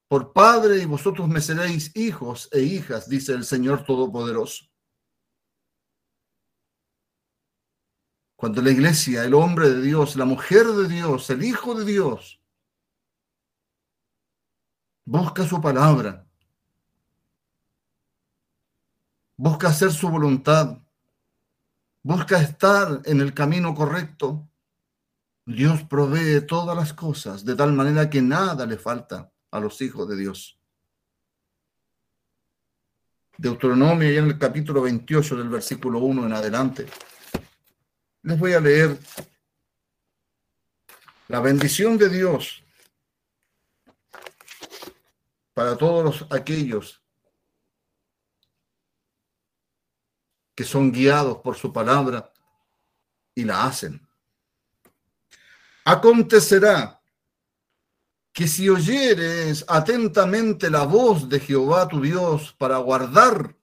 por padre, y vosotros me seréis hijos e hijas, dice el Señor Todopoderoso. Cuando la iglesia, el hombre de Dios, la mujer de Dios, el hijo de Dios, busca su palabra, busca hacer su voluntad, busca estar en el camino correcto, Dios provee todas las cosas de tal manera que nada le falta a los hijos de Dios. Deuteronomio, y en el capítulo 28 del versículo 1 en adelante. Les voy a leer la bendición de Dios para todos aquellos que son guiados por su palabra y la hacen. Acontecerá que si oyeres atentamente la voz de Jehová tu Dios para guardar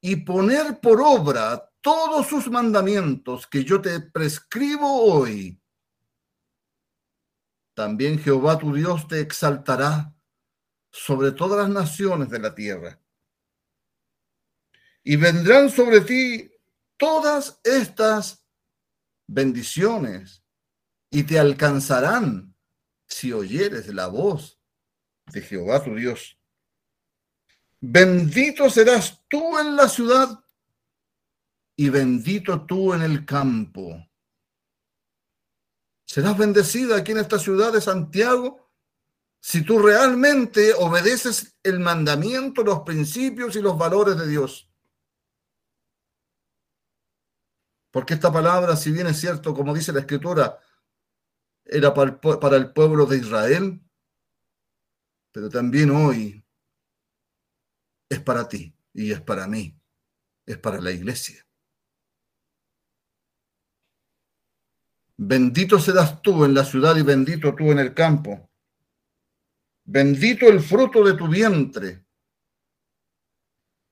y poner por obra todos sus mandamientos que yo te prescribo hoy, también Jehová tu Dios te exaltará sobre todas las naciones de la tierra. Y vendrán sobre ti todas estas bendiciones y te alcanzarán si oyeres la voz de Jehová tu Dios. Bendito serás tú en la ciudad y bendito tú en el campo. Serás bendecida aquí en esta ciudad de Santiago si tú realmente obedeces el mandamiento, los principios y los valores de Dios. Porque esta palabra, si bien es cierto, como dice la escritura, era para el, pueblo de Israel, pero también hoy es para ti y es para mí, es para la iglesia. Bendito serás tú en la ciudad y bendito tú en el campo. Bendito el fruto de tu vientre,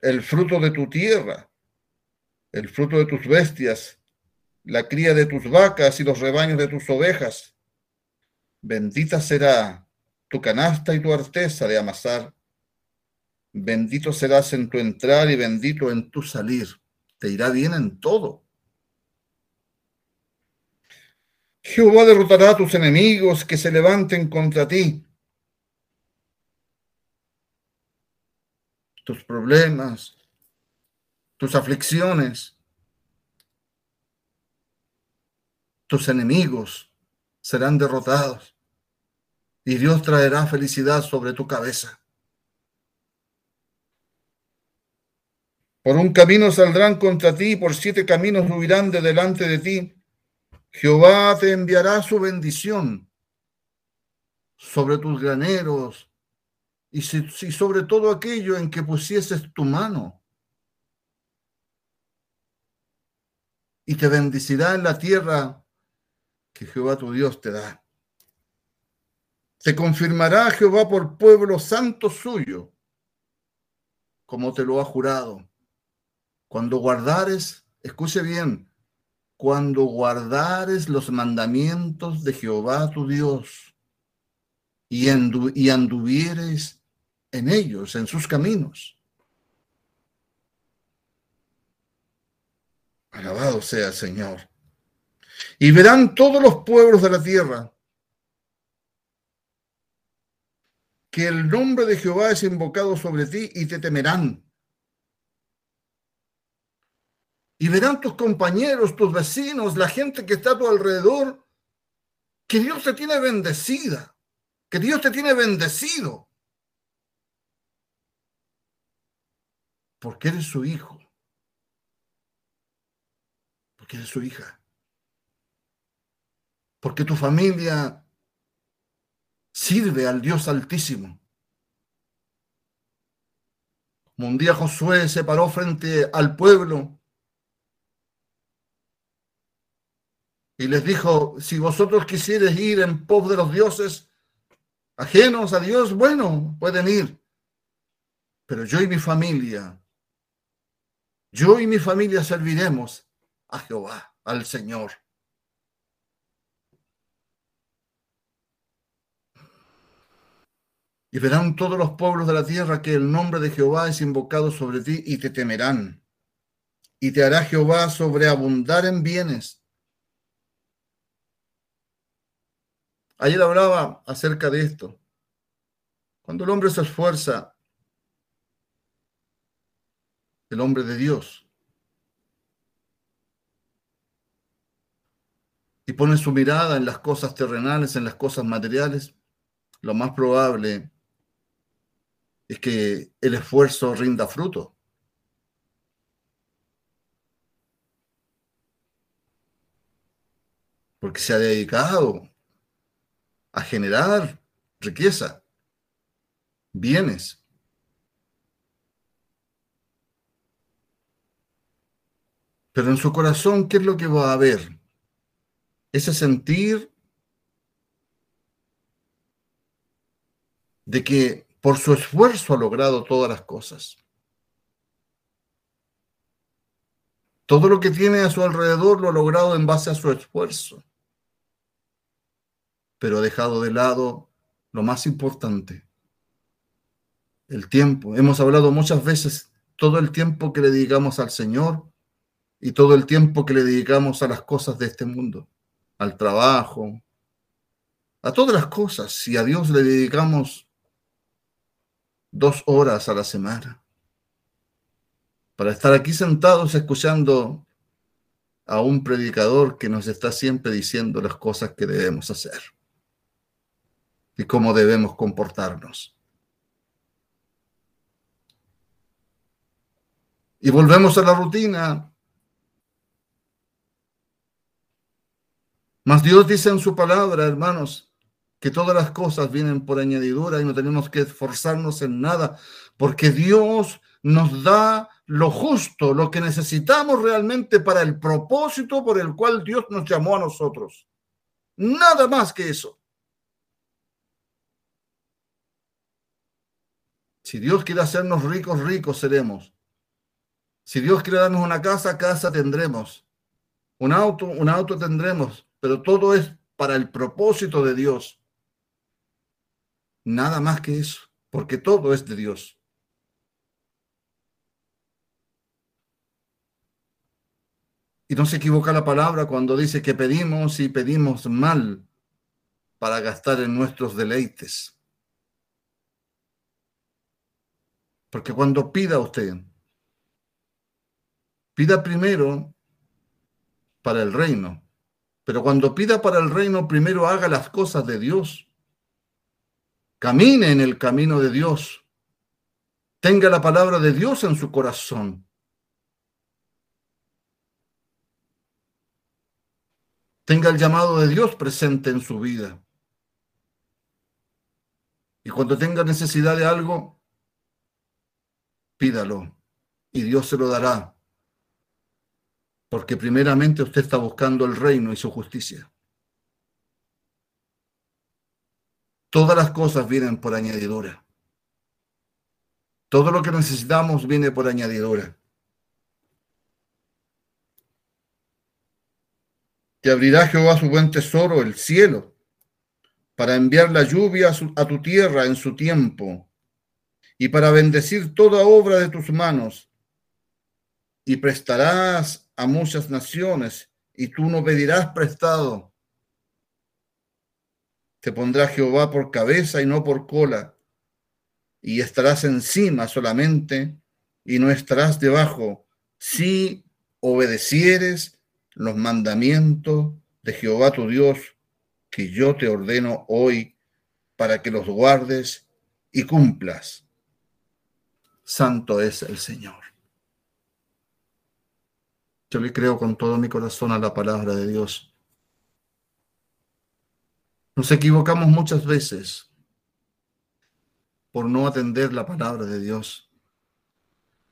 el fruto de tu tierra, el fruto de tus bestias, la cría de tus vacas y los rebaños de tus ovejas Bendita será tu canasta y tu arteza de amasar. Bendito serás en tu entrar y bendito en tu salir. Te irá bien en todo. Jehová derrotará a tus enemigos que se levanten contra ti. Tus problemas, tus aflicciones, tus enemigos serán derrotados y Dios traerá felicidad sobre tu cabeza. Por un camino saldrán contra ti, por siete caminos huirán de delante de ti. Jehová te enviará su bendición sobre tus graneros y, sobre todo aquello en que pusieses tu mano. Y te bendecirá en la tierra que Jehová tu Dios te da. Se confirmará Jehová por pueblo santo suyo, como te lo ha jurado. Cuando guardares, escuche bien, cuando guardares los mandamientos de Jehová tu Dios y, anduvieres en ellos, en sus caminos. Alabado sea el Señor. Y verán todos los pueblos de la tierra que el nombre de Jehová es invocado sobre ti y te temerán. Y verán tus compañeros, tus vecinos, la gente que está a tu alrededor, que Dios te tiene bendecida, que Dios te tiene bendecido. Porque eres su hijo, porque eres su hija, porque tu familia Sirve al Dios Altísimo. un día Josué se paró frente al pueblo y les dijo, si vosotros quisieres ir en pos de los dioses ajenos a Dios, bueno, pueden ir. Pero yo y mi familia, yo y mi familia serviremos a Jehová, al Señor. Y verán todos los pueblos de la tierra que el nombre de Jehová es invocado sobre ti y te temerán. Y te hará Jehová sobreabundar en bienes Ayer hablaba acerca de esto. Cuando el hombre se esfuerza, el hombre de Dios, y pone su mirada en las cosas terrenales, en las cosas materiales, lo más probable es que el esfuerzo rinda fruto. Porque se ha dedicado a generar riqueza, bienes. Pero en su corazón, ¿qué es lo que va a haber? Ese sentir de que por su esfuerzo ha logrado todas las cosas. Todo lo que tiene a su alrededor lo ha logrado en base a su esfuerzo pero ha dejado de lado lo más importante, el tiempo. Hemos hablado muchas veces todo el tiempo que le dedicamos al Señor y todo el tiempo que le dedicamos a las cosas de este mundo, al trabajo, a todas las cosas. Si a Dios le dedicamos dos horas a la semana para estar aquí sentados escuchando a un predicador que nos está siempre diciendo las cosas que debemos hacer y cómo debemos comportarnos. Y volvemos a la rutina. Mas Dios dice en su palabra, hermanos, que todas las cosas vienen por añadidura y no tenemos que esforzarnos en nada, porque Dios nos da lo justo, lo que necesitamos realmente para el propósito por el cual Dios nos llamó a nosotros. Nada más que eso. Si Dios quiere hacernos ricos, ricos seremos. Si Dios quiere darnos una casa, casa tendremos. Un auto, un auto tendremos. Pero todo es para el propósito de Dios. Nada más que eso, porque todo es de Dios. Y no se equivoca la palabra cuando dice que pedimos y pedimos mal para gastar en nuestros deleites. Porque cuando pida usted, pida primero para el reino. Pero cuando pida para el reino, primero haga las cosas de Dios. Camine en el camino de Dios. Tenga la palabra de Dios en su corazón. Tenga el llamado de Dios presente en su vida. Y cuando tenga necesidad de algo, pídalo y Dios se lo dará. Porque primeramente usted está buscando el reino y su justicia. Todas las cosas vienen por añadidura. Todo lo que necesitamos viene por añadidura. Te abrirá Jehová su buen tesoro, el cielo, para enviar la lluvia a, a tu tierra en su tiempo y para bendecir toda obra de tus manos. Y prestarás a muchas naciones, y tú no pedirás prestado. Te pondrá Jehová por cabeza y no por cola, y estarás encima solamente, y no estarás debajo, si obedecieres los mandamientos de Jehová tu Dios, que yo te ordeno hoy, para que los guardes y cumplas santo es el Señor. Yo le creo con todo mi corazón a la palabra de Dios. Nos equivocamos muchas veces por no atender la palabra de Dios.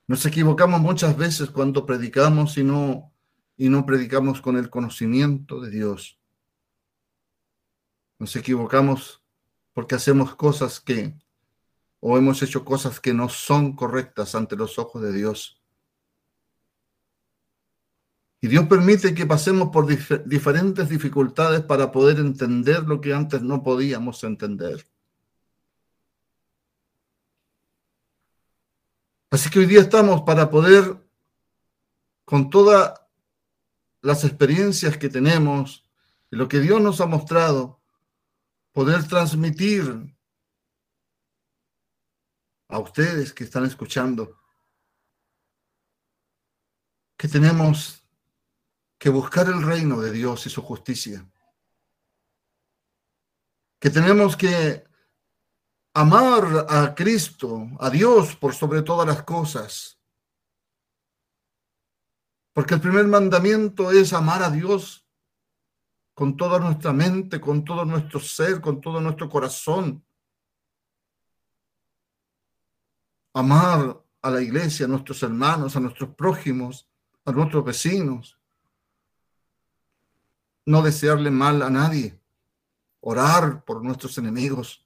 Nos equivocamos muchas veces cuando predicamos y no, y no predicamos con el conocimiento de Dios. Nos equivocamos porque hacemos cosas que o hemos hecho cosas que no son correctas ante los ojos de Dios. Y Dios permite que pasemos por diferentes dificultades para poder entender lo que antes no podíamos entender. Así que hoy día estamos para poder, con todas las experiencias que tenemos, y lo que Dios nos ha mostrado, poder transmitir a ustedes que están escuchando que tenemos que buscar el reino de Dios y su justicia, que tenemos que amar a Cristo, a Dios por sobre todas las cosas. Porque el primer mandamiento es amar a Dios con toda nuestra mente, con todo nuestro ser, con todo nuestro corazón. Amar a la iglesia, a nuestros hermanos, a nuestros prójimos, a nuestros vecinos. No desearle mal a nadie. Orar por nuestros enemigos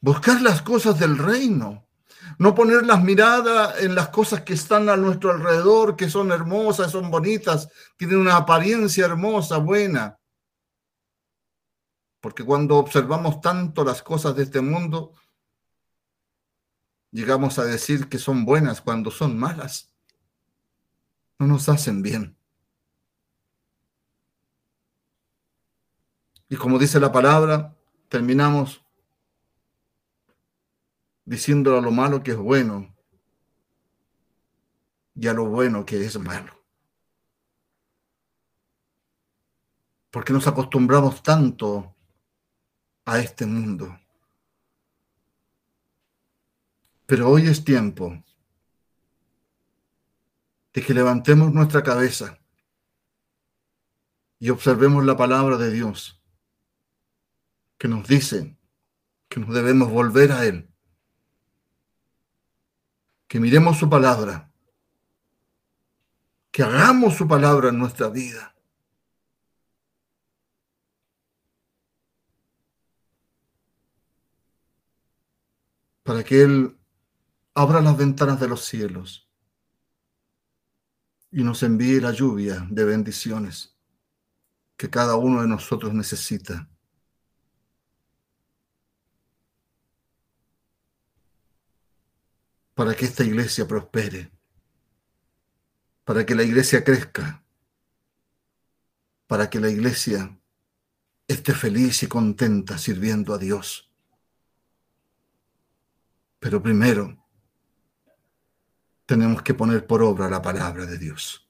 buscar las cosas del reino, no poner las miradas en las cosas que están a nuestro alrededor, que son hermosas, son bonitas, tienen una apariencia hermosa, buena. Porque cuando observamos tanto las cosas de este mundo, llegamos a decir que son buenas cuando son malas. No nos hacen bien. Y como dice la palabra, terminamos diciéndole a lo malo que es bueno y a lo bueno que es malo. Porque nos acostumbramos tanto a este mundo. Pero hoy es tiempo de que levantemos nuestra cabeza y observemos la palabra de Dios que nos dice que nos debemos volver a Él que miremos su palabra, que hagamos su palabra en nuestra vida. Para que Él abra las ventanas de los cielos y nos envíe la lluvia de bendiciones que cada uno de nosotros necesita. para que esta iglesia prospere, para que la iglesia crezca, para que la iglesia esté feliz y contenta sirviendo a Dios. Pero primero tenemos que poner por obra la palabra de Dios.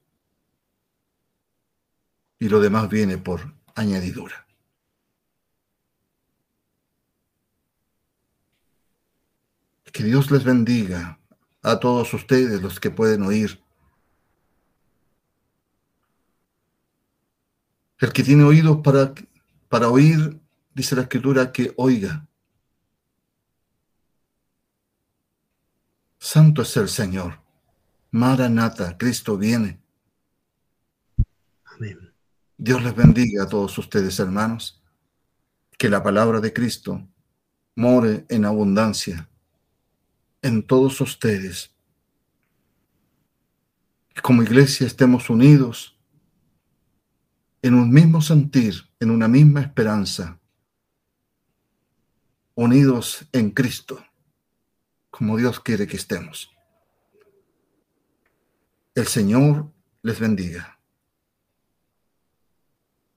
Y lo demás viene por añadidura. Que Dios les bendiga a todos ustedes los que pueden oír. El que tiene oídos para, para oír, dice la escritura, que oiga. Santo es el Señor. Maranata, Cristo viene. Amén. Dios les bendiga a todos ustedes, hermanos. Que la palabra de Cristo more en abundancia en todos ustedes. como iglesia estemos unidos en un mismo sentir, en una misma esperanza, unidos en Cristo, como Dios quiere que estemos. El Señor les bendiga.